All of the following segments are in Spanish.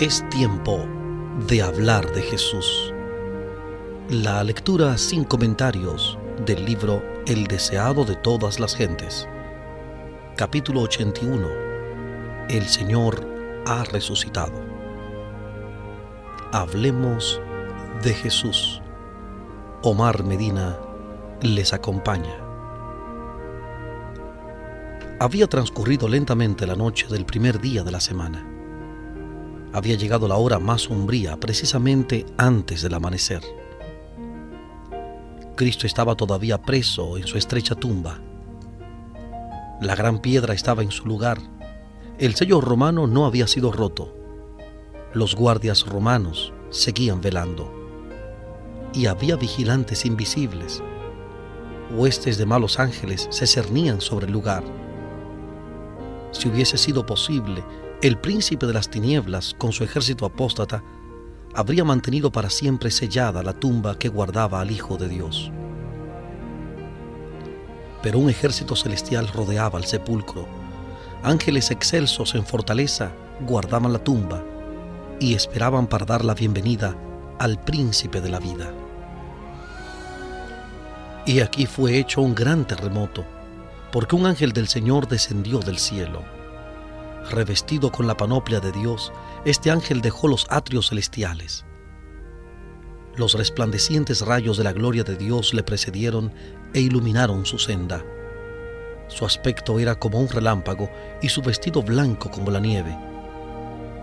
Es tiempo de hablar de Jesús. La lectura sin comentarios del libro El deseado de todas las gentes. Capítulo 81. El Señor ha resucitado. Hablemos de Jesús. Omar Medina les acompaña. Había transcurrido lentamente la noche del primer día de la semana había llegado la hora más sombría precisamente antes del amanecer. Cristo estaba todavía preso en su estrecha tumba. La gran piedra estaba en su lugar. El sello romano no había sido roto. Los guardias romanos seguían velando. Y había vigilantes invisibles. Huestes de malos ángeles se cernían sobre el lugar. Si hubiese sido posible, el príncipe de las tinieblas, con su ejército apóstata, habría mantenido para siempre sellada la tumba que guardaba al Hijo de Dios. Pero un ejército celestial rodeaba el sepulcro. Ángeles excelsos en fortaleza guardaban la tumba y esperaban para dar la bienvenida al príncipe de la vida. Y aquí fue hecho un gran terremoto, porque un ángel del Señor descendió del cielo Revestido con la panoplia de Dios, este ángel dejó los atrios celestiales. Los resplandecientes rayos de la gloria de Dios le precedieron e iluminaron su senda. Su aspecto era como un relámpago y su vestido blanco como la nieve.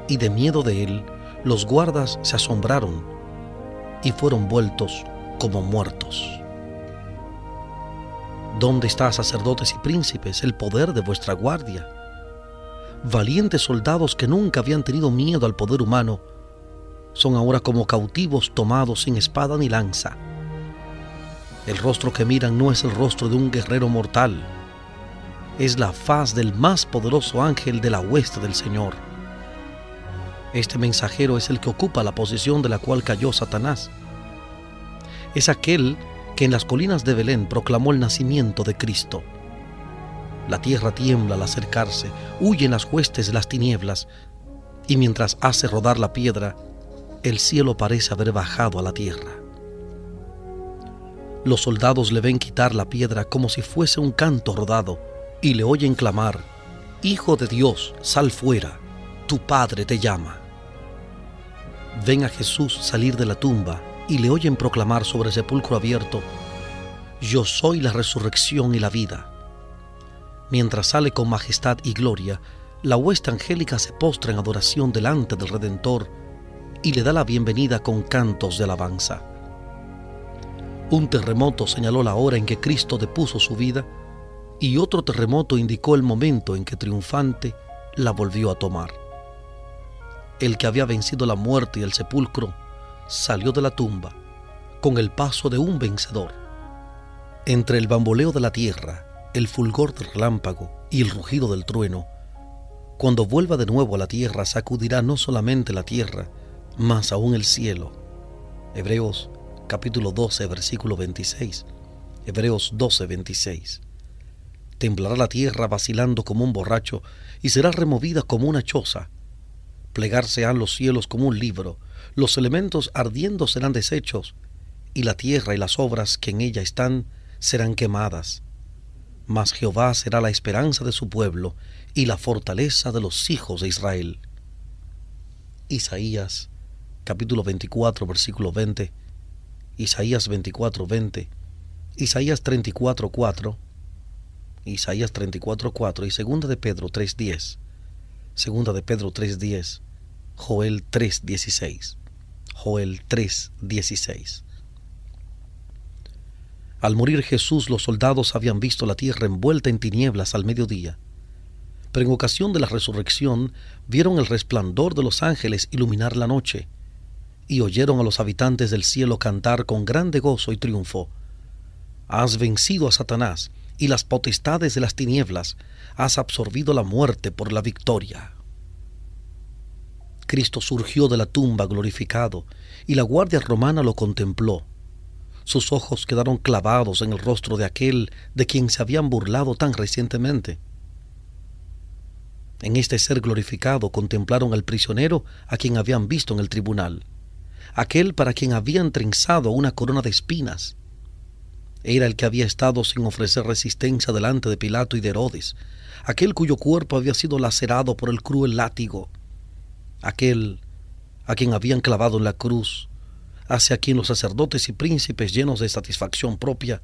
Y de miedo de él, los guardas se asombraron y fueron vueltos como muertos. ¿Dónde está, sacerdotes y príncipes, el poder de vuestra guardia? Valientes soldados que nunca habían tenido miedo al poder humano, son ahora como cautivos tomados sin espada ni lanza. El rostro que miran no es el rostro de un guerrero mortal, es la faz del más poderoso ángel de la hueste del Señor. Este mensajero es el que ocupa la posición de la cual cayó Satanás. Es aquel que en las colinas de Belén proclamó el nacimiento de Cristo. La tierra tiembla al acercarse, huyen las huestes de las tinieblas, y mientras hace rodar la piedra, el cielo parece haber bajado a la tierra. Los soldados le ven quitar la piedra como si fuese un canto rodado, y le oyen clamar, Hijo de Dios, sal fuera, tu Padre te llama. Ven a Jesús salir de la tumba y le oyen proclamar sobre el sepulcro abierto, Yo soy la resurrección y la vida Mientras sale con majestad y gloria, la huesta angélica se postra en adoración delante del Redentor y le da la bienvenida con cantos de alabanza. Un terremoto señaló la hora en que Cristo depuso su vida y otro terremoto indicó el momento en que triunfante la volvió a tomar. El que había vencido la muerte y el sepulcro salió de la tumba con el paso de un vencedor. Entre el bamboleo de la tierra el fulgor del relámpago y el rugido del trueno, cuando vuelva de nuevo a la tierra, sacudirá no solamente la tierra, mas aún el cielo. Hebreos capítulo 12, versículo 26. Hebreos 12, 26. Temblará la tierra vacilando como un borracho y será removida como una choza. Plegarse han los cielos como un libro, los elementos ardiendo serán deshechos, y la tierra y las obras que en ella están serán quemadas mas Jehová será la esperanza de su pueblo y la fortaleza de los hijos de Israel. Isaías capítulo 24 versículo 20, Isaías 24 20, Isaías 34 4, Isaías 34 4 y segunda de Pedro 3 10, segunda de Pedro 3 10, Joel 3 16, Joel 3 16. Al morir Jesús los soldados habían visto la tierra envuelta en tinieblas al mediodía. Pero en ocasión de la resurrección vieron el resplandor de los ángeles iluminar la noche, y oyeron a los habitantes del cielo cantar con grande gozo y triunfo. Has vencido a Satanás y las potestades de las tinieblas, has absorbido la muerte por la victoria. Cristo surgió de la tumba glorificado, y la guardia romana lo contempló sus ojos quedaron clavados en el rostro de aquel de quien se habían burlado tan recientemente. En este ser glorificado contemplaron al prisionero a quien habían visto en el tribunal, aquel para quien habían trenzado una corona de espinas. Era el que había estado sin ofrecer resistencia delante de Pilato y de Herodes, aquel cuyo cuerpo había sido lacerado por el cruel látigo, aquel a quien habían clavado en la cruz, hacia quien los sacerdotes y príncipes llenos de satisfacción propia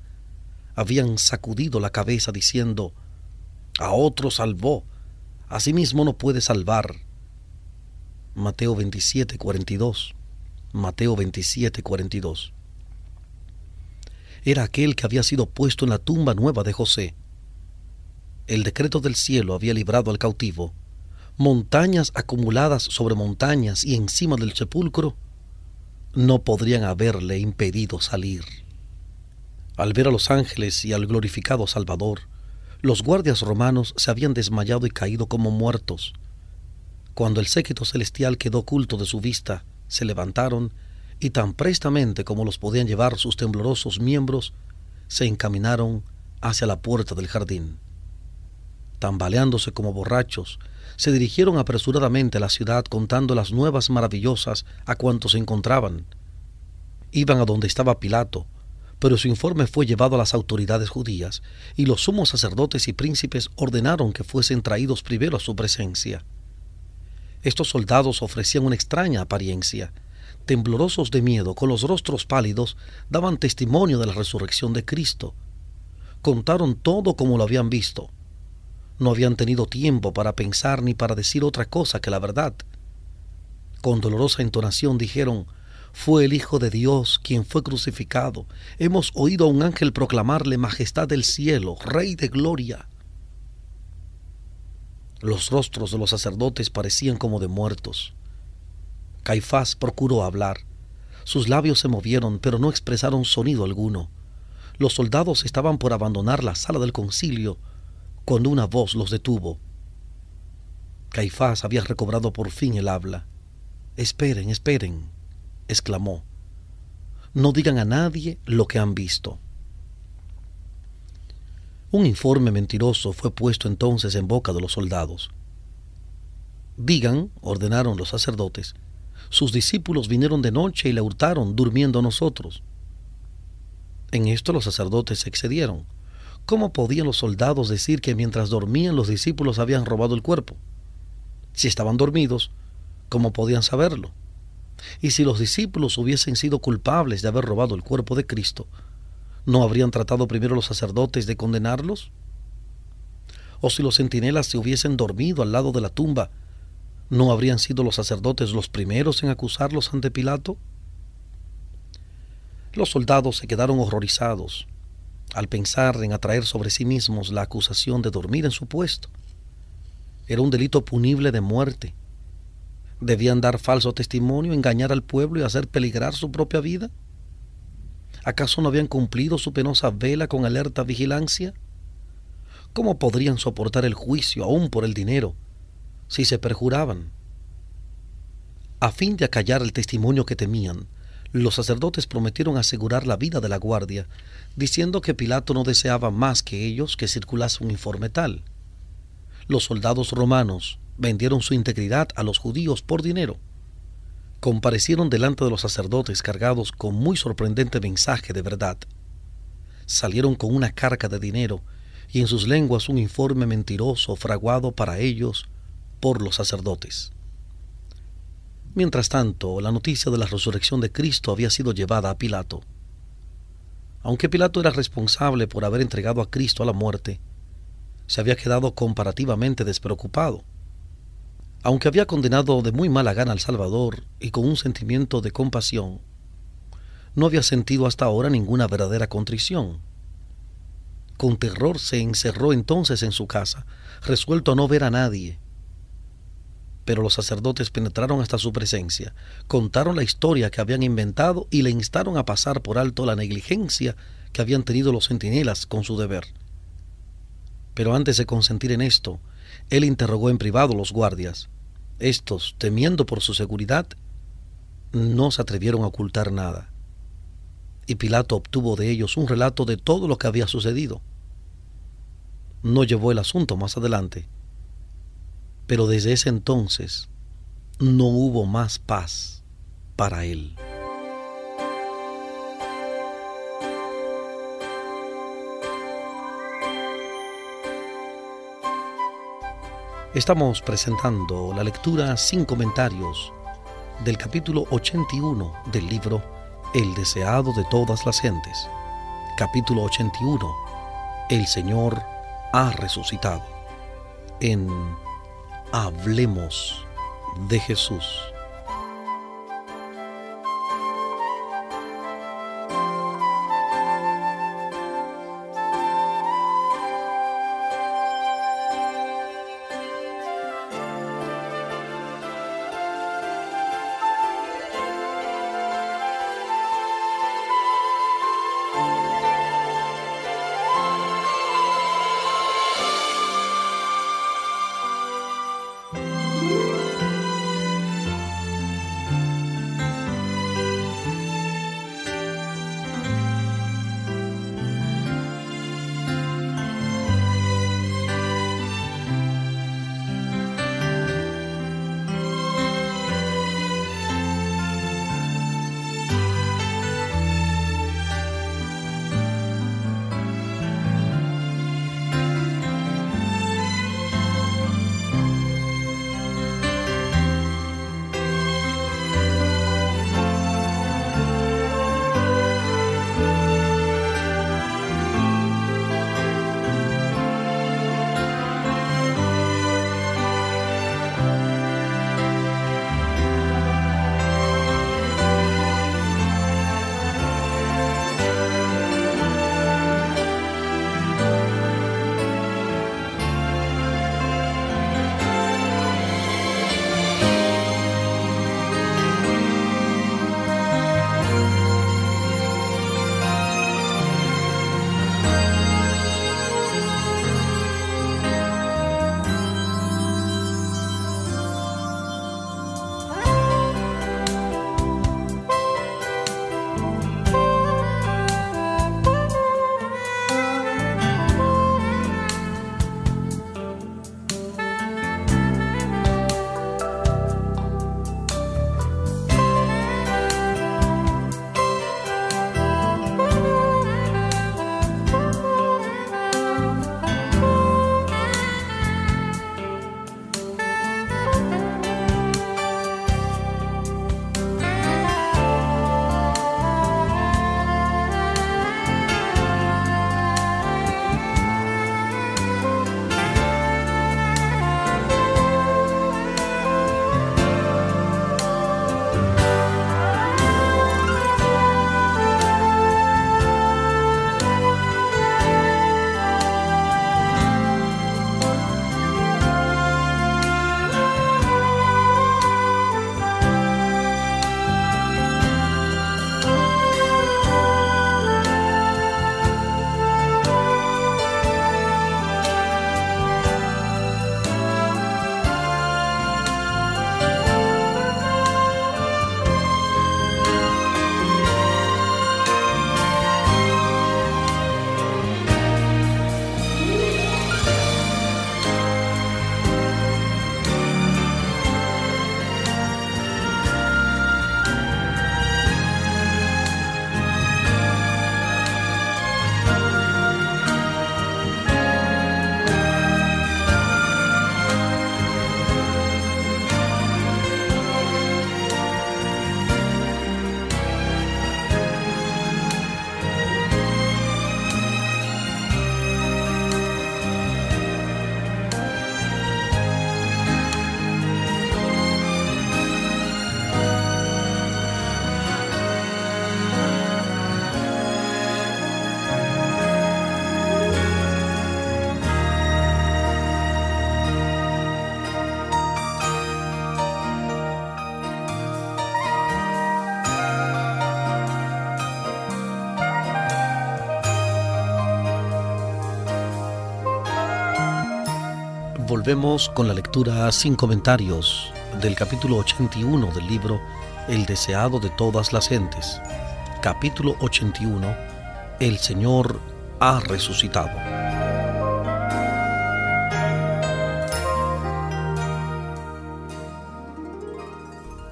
habían sacudido la cabeza diciendo, a otro salvó, Asimismo no puede salvar. Mateo 27, 42. Mateo 27, 42. Era aquel que había sido puesto en la tumba nueva de José. El decreto del cielo había librado al cautivo. Montañas acumuladas sobre montañas y encima del sepulcro no podrían haberle impedido salir. Al ver a los ángeles y al glorificado Salvador, los guardias romanos se habían desmayado y caído como muertos. Cuando el séquito celestial quedó oculto de su vista, se levantaron y tan prestamente como los podían llevar sus temblorosos miembros, se encaminaron hacia la puerta del jardín. Tambaleándose como borrachos, se dirigieron apresuradamente a la ciudad contando las nuevas maravillosas a cuantos se encontraban. Iban a donde estaba Pilato, pero su informe fue llevado a las autoridades judías, y los sumos sacerdotes y príncipes ordenaron que fuesen traídos primero a su presencia. Estos soldados ofrecían una extraña apariencia. Temblorosos de miedo, con los rostros pálidos, daban testimonio de la resurrección de Cristo. Contaron todo como lo habían visto. No habían tenido tiempo para pensar ni para decir otra cosa que la verdad. Con dolorosa entonación dijeron, fue el Hijo de Dios quien fue crucificado. Hemos oído a un ángel proclamarle Majestad del cielo, Rey de gloria. Los rostros de los sacerdotes parecían como de muertos. Caifás procuró hablar. Sus labios se movieron, pero no expresaron sonido alguno. Los soldados estaban por abandonar la sala del concilio cuando una voz los detuvo. Caifás había recobrado por fin el habla. Esperen, esperen exclamó, no digan a nadie lo que han visto. Un informe mentiroso fue puesto entonces en boca de los soldados. Digan, ordenaron los sacerdotes, sus discípulos vinieron de noche y le hurtaron durmiendo nosotros. En esto los sacerdotes se excedieron. ¿Cómo podían los soldados decir que mientras dormían los discípulos habían robado el cuerpo? Si estaban dormidos, ¿cómo podían saberlo? Y si los discípulos hubiesen sido culpables de haber robado el cuerpo de Cristo, ¿no habrían tratado primero los sacerdotes de condenarlos? ¿O si los centinelas se hubiesen dormido al lado de la tumba, ¿no habrían sido los sacerdotes los primeros en acusarlos ante Pilato? Los soldados se quedaron horrorizados al pensar en atraer sobre sí mismos la acusación de dormir en su puesto. Era un delito punible de muerte ¿Debían dar falso testimonio, engañar al pueblo y hacer peligrar su propia vida? ¿Acaso no habían cumplido su penosa vela con alerta vigilancia? ¿Cómo podrían soportar el juicio aún por el dinero si se perjuraban? A fin de acallar el testimonio que temían, los sacerdotes prometieron asegurar la vida de la guardia, diciendo que Pilato no deseaba más que ellos que circulase un informe tal. Los soldados romanos, vendieron su integridad a los judíos por dinero. Comparecieron delante de los sacerdotes cargados con muy sorprendente mensaje de verdad. Salieron con una carga de dinero y en sus lenguas un informe mentiroso fraguado para ellos por los sacerdotes. Mientras tanto, la noticia de la resurrección de Cristo había sido llevada a Pilato. Aunque Pilato era responsable por haber entregado a Cristo a la muerte, se había quedado comparativamente despreocupado aunque había condenado de muy mala gana al Salvador y con un sentimiento de compasión, no había sentido hasta ahora ninguna verdadera contrición. Con terror se encerró entonces en su casa, resuelto a no ver a nadie. Pero los sacerdotes penetraron hasta su presencia, contaron la historia que habían inventado y le instaron a pasar por alto la negligencia que habían tenido los centinelas con su deber. Pero antes de consentir en esto, él interrogó en privado a los guardias. Estos, temiendo por su seguridad, no se atrevieron a ocultar nada. Y Pilato obtuvo de ellos un relato de todo lo que había sucedido. No llevó el asunto más adelante, pero desde ese entonces no hubo más paz para él. Estamos presentando la lectura sin comentarios del capítulo 81 del libro El deseado de todas las gentes. Capítulo 81. El Señor ha resucitado. En Hablemos de Jesús. Volvemos con la lectura sin comentarios del capítulo 81 del libro El deseado de todas las gentes. Capítulo 81. El Señor ha resucitado.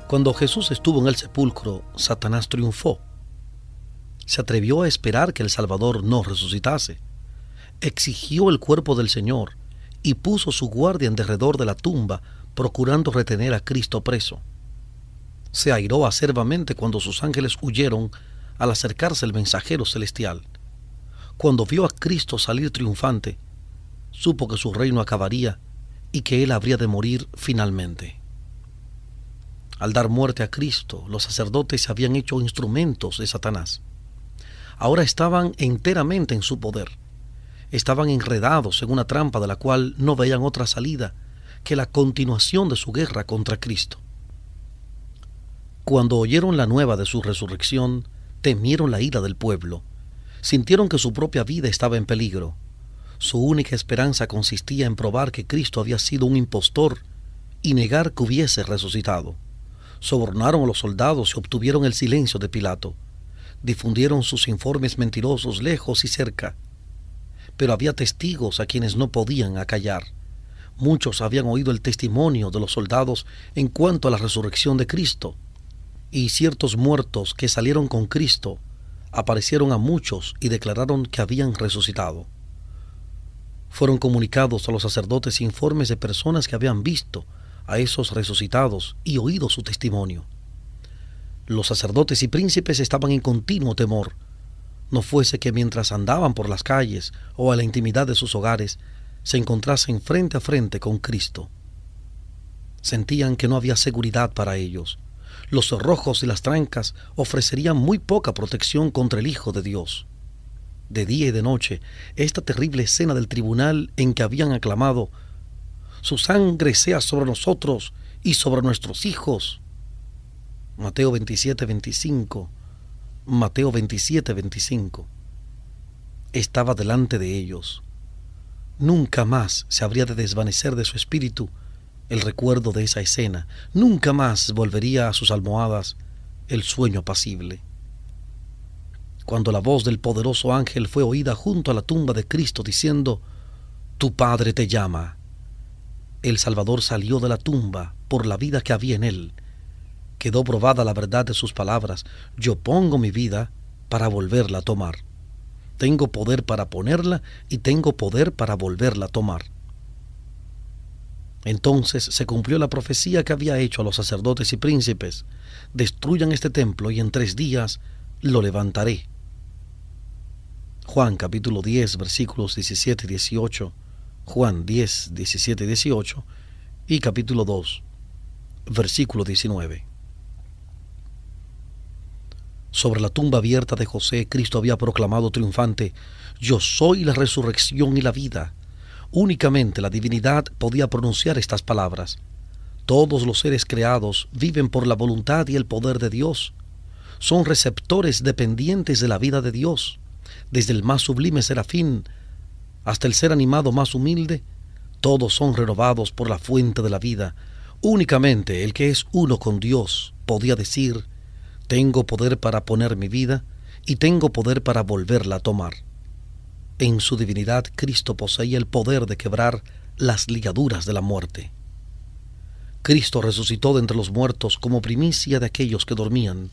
Cuando Jesús estuvo en el sepulcro, Satanás triunfó. Se atrevió a esperar que el Salvador no resucitase. Exigió el cuerpo del Señor y puso su guardia en derredor de la tumba, procurando retener a Cristo preso. Se airó acerbamente cuando sus ángeles huyeron al acercarse el mensajero celestial. Cuando vio a Cristo salir triunfante, supo que su reino acabaría y que él habría de morir finalmente. Al dar muerte a Cristo, los sacerdotes se habían hecho instrumentos de Satanás. Ahora estaban enteramente en su poder. Estaban enredados en una trampa de la cual no veían otra salida que la continuación de su guerra contra Cristo. Cuando oyeron la nueva de su resurrección, temieron la ira del pueblo, sintieron que su propia vida estaba en peligro. Su única esperanza consistía en probar que Cristo había sido un impostor y negar que hubiese resucitado sobornaron a los soldados y obtuvieron el silencio de Pilato. Difundieron sus informes mentirosos lejos y cerca. Pero había testigos a quienes no podían acallar. Muchos habían oído el testimonio de los soldados en cuanto a la resurrección de Cristo. Y ciertos muertos que salieron con Cristo aparecieron a muchos y declararon que habían resucitado. Fueron comunicados a los sacerdotes informes de personas que habían visto a esos resucitados y oído su testimonio. Los sacerdotes y príncipes estaban en continuo temor, no fuese que mientras andaban por las calles o a la intimidad de sus hogares, se encontrasen frente a frente con Cristo. Sentían que no había seguridad para ellos. Los cerrojos y las trancas ofrecerían muy poca protección contra el Hijo de Dios. De día y de noche, esta terrible escena del tribunal en que habían aclamado su sangre sea sobre nosotros y sobre nuestros hijos. Mateo 27, 25. Mateo 27, 25. Estaba delante de ellos. Nunca más se habría de desvanecer de su espíritu el recuerdo de esa escena. Nunca más volvería a sus almohadas el sueño apacible. Cuando la voz del poderoso ángel fue oída junto a la tumba de Cristo diciendo, Tu Padre te llama, el Salvador salió de la tumba por la vida que había en él. Quedó probada la verdad de sus palabras. Yo pongo mi vida para volverla a tomar. Tengo poder para ponerla y tengo poder para volverla a tomar. Entonces se cumplió la profecía que había hecho a los sacerdotes y príncipes. Destruyan este templo y en tres días lo levantaré. Juan capítulo 10 versículos 17 y 18 Juan 10, 17 y 18 y capítulo 2, versículo 19. Sobre la tumba abierta de José, Cristo había proclamado triunfante, Yo soy la resurrección y la vida. Únicamente la divinidad podía pronunciar estas palabras. Todos los seres creados viven por la voluntad y el poder de Dios. Son receptores dependientes de la vida de Dios. Desde el más sublime serafín hasta el ser animado más humilde, todos son renovados por la fuente de la vida. Únicamente el que es uno con Dios podía decir, tengo poder para poner mi vida y tengo poder para volverla a tomar. En su divinidad Cristo poseía el poder de quebrar las ligaduras de la muerte. Cristo resucitó de entre los muertos como primicia de aquellos que dormían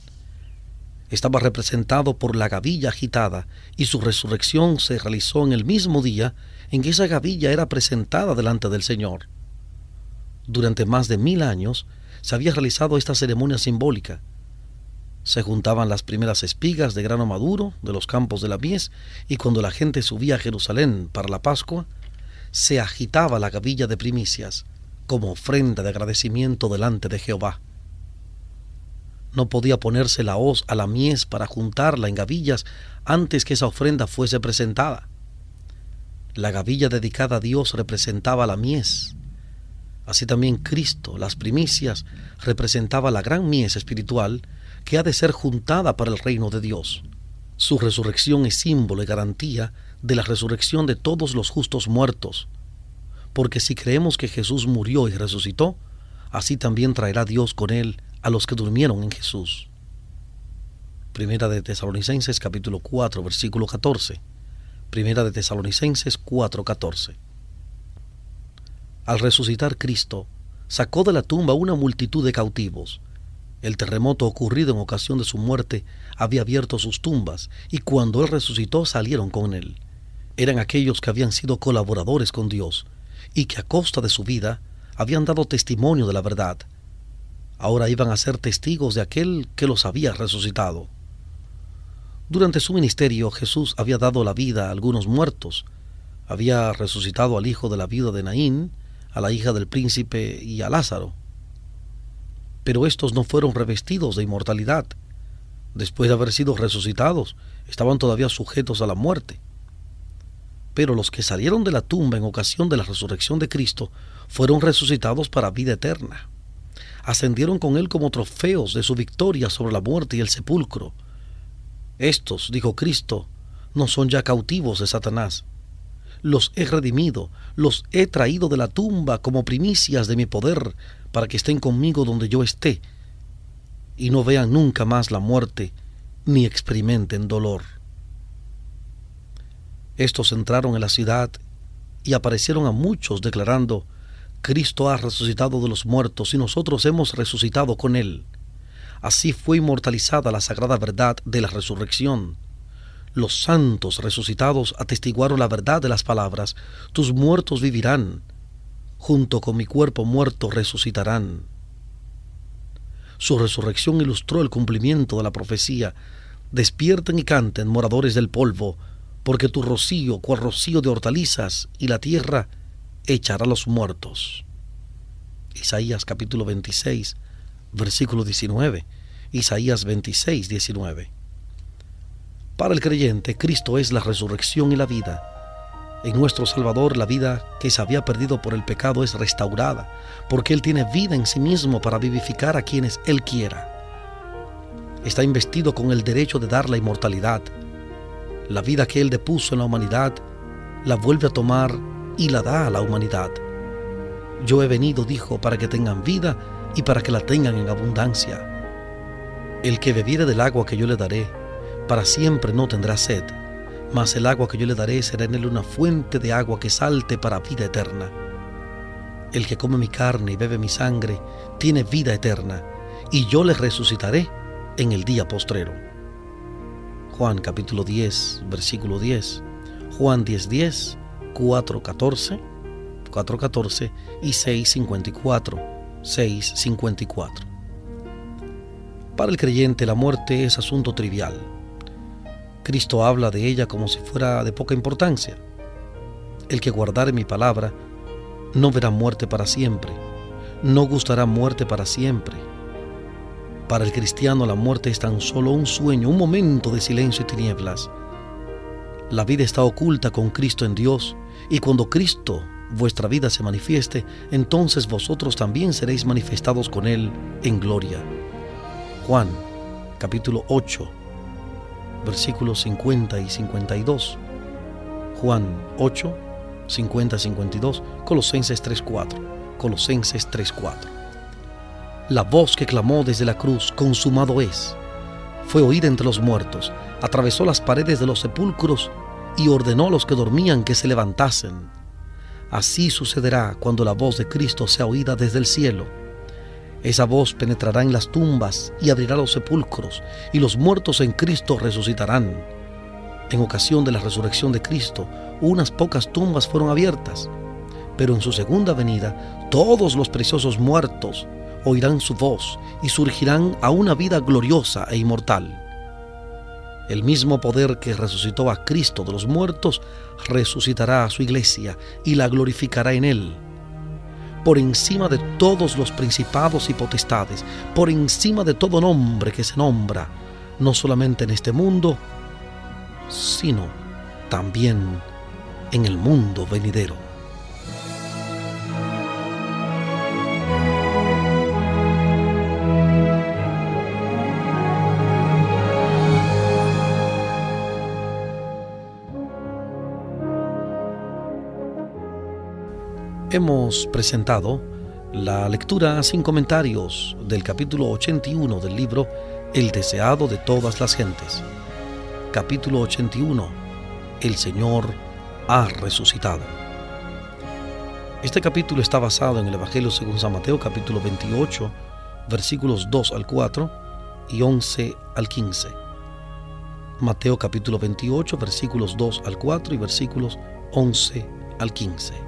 estaba representado por la gavilla agitada y su resurrección se realizó en el mismo día en que esa gavilla era presentada delante del Señor. Durante más de mil años se había realizado esta ceremonia simbólica. Se juntaban las primeras espigas de grano maduro de los campos de la mies y cuando la gente subía a Jerusalén para la Pascua, se agitaba la gavilla de primicias como ofrenda de agradecimiento delante de Jehová. No podía ponerse la hoz a la mies para juntarla en gavillas antes que esa ofrenda fuese presentada. La gavilla dedicada a Dios representaba la mies. Así también Cristo, las primicias, representaba la gran mies espiritual que ha de ser juntada para el reino de Dios. Su resurrección es símbolo y garantía de la resurrección de todos los justos muertos, porque si creemos que Jesús murió y resucitó, así también traerá Dios con él a los que durmieron en Jesús. Primera de Tesalonicenses capítulo 4 versículo 14. Primera de Tesalonicenses 4 14. Al resucitar Cristo, sacó de la tumba una multitud de cautivos. El terremoto ocurrido en ocasión de su muerte había abierto sus tumbas y cuando Él resucitó salieron con Él. Eran aquellos que habían sido colaboradores con Dios y que a costa de su vida habían dado testimonio de la verdad. Ahora iban a ser testigos de aquel que los había resucitado. Durante su ministerio Jesús había dado la vida a algunos muertos, había resucitado al hijo de la viuda de Naín, a la hija del príncipe y a Lázaro pero estos no fueron revestidos de inmortalidad. Después de haber sido resucitados, estaban todavía sujetos a la muerte. Pero los que salieron de la tumba en ocasión de la resurrección de Cristo fueron resucitados para vida eterna. Ascendieron con Él como trofeos de su victoria sobre la muerte y el sepulcro. Estos, dijo Cristo, no son ya cautivos de Satanás. Los he redimido, los he traído de la tumba como primicias de mi poder para que estén conmigo donde yo esté y no vean nunca más la muerte ni experimenten dolor. Estos entraron en la ciudad y aparecieron a muchos declarando, Cristo ha resucitado de los muertos y nosotros hemos resucitado con él. Así fue inmortalizada la sagrada verdad de la resurrección. Los santos resucitados atestiguaron la verdad de las palabras, tus muertos vivirán junto con mi cuerpo muerto resucitarán. Su resurrección ilustró el cumplimiento de la profecía. Despierten y canten, moradores del polvo, porque tu rocío, cual rocío de hortalizas, y la tierra echará a los muertos. Isaías capítulo 26, versículo 19. Isaías 26, 19. Para el creyente, Cristo es la resurrección y la vida en nuestro Salvador la vida que se había perdido por el pecado es restaurada, porque Él tiene vida en sí mismo para vivificar a quienes Él quiera. Está investido con el derecho de dar la inmortalidad. La vida que Él depuso en la humanidad la vuelve a tomar y la da a la humanidad. Yo he venido, dijo, para que tengan vida y para que la tengan en abundancia. El que bebiere del agua que yo le daré, para siempre no tendrá sed mas el agua que yo le daré será en él una fuente de agua que salte para vida eterna. El que come mi carne y bebe mi sangre tiene vida eterna, y yo le resucitaré en el día postrero. Juan capítulo 10, versículo 10, Juan 10, 10, 4, 14, 4, 14 y 6, 54, 6, 54. Para el creyente la muerte es asunto trivial Cristo habla de ella como si fuera de poca importancia. El que guardare mi palabra no verá muerte para siempre, no gustará muerte para siempre. Para el cristiano la muerte es tan solo un sueño, un momento de silencio y tinieblas. La vida está oculta con Cristo en Dios y cuando Cristo, vuestra vida, se manifieste, entonces vosotros también seréis manifestados con Él en gloria. Juan capítulo 8 versículos 50 y 52. Juan 8, 50 52. Colosenses 3.4. Colosenses 3.4. La voz que clamó desde la cruz, consumado es, fue oída entre los muertos, atravesó las paredes de los sepulcros y ordenó a los que dormían que se levantasen. Así sucederá cuando la voz de Cristo sea oída desde el cielo esa voz penetrará en las tumbas y abrirá los sepulcros, y los muertos en Cristo resucitarán. En ocasión de la resurrección de Cristo, unas pocas tumbas fueron abiertas, pero en su segunda venida, todos los preciosos muertos oirán su voz y surgirán a una vida gloriosa e inmortal. El mismo poder que resucitó a Cristo de los muertos resucitará a su iglesia y la glorificará en él por encima de todos los principados y potestades, por encima de todo nombre que se nombra, no solamente en este mundo, sino también en el mundo venidero. Hemos presentado la lectura sin comentarios del capítulo 81 del libro El deseado de todas las gentes. Capítulo 81. El Señor ha resucitado. Este capítulo está basado en el Evangelio según San Mateo capítulo 28, versículos 2 al 4 y 11 al 15. Mateo capítulo 28, versículos 2 al 4 y versículos 11 al 15.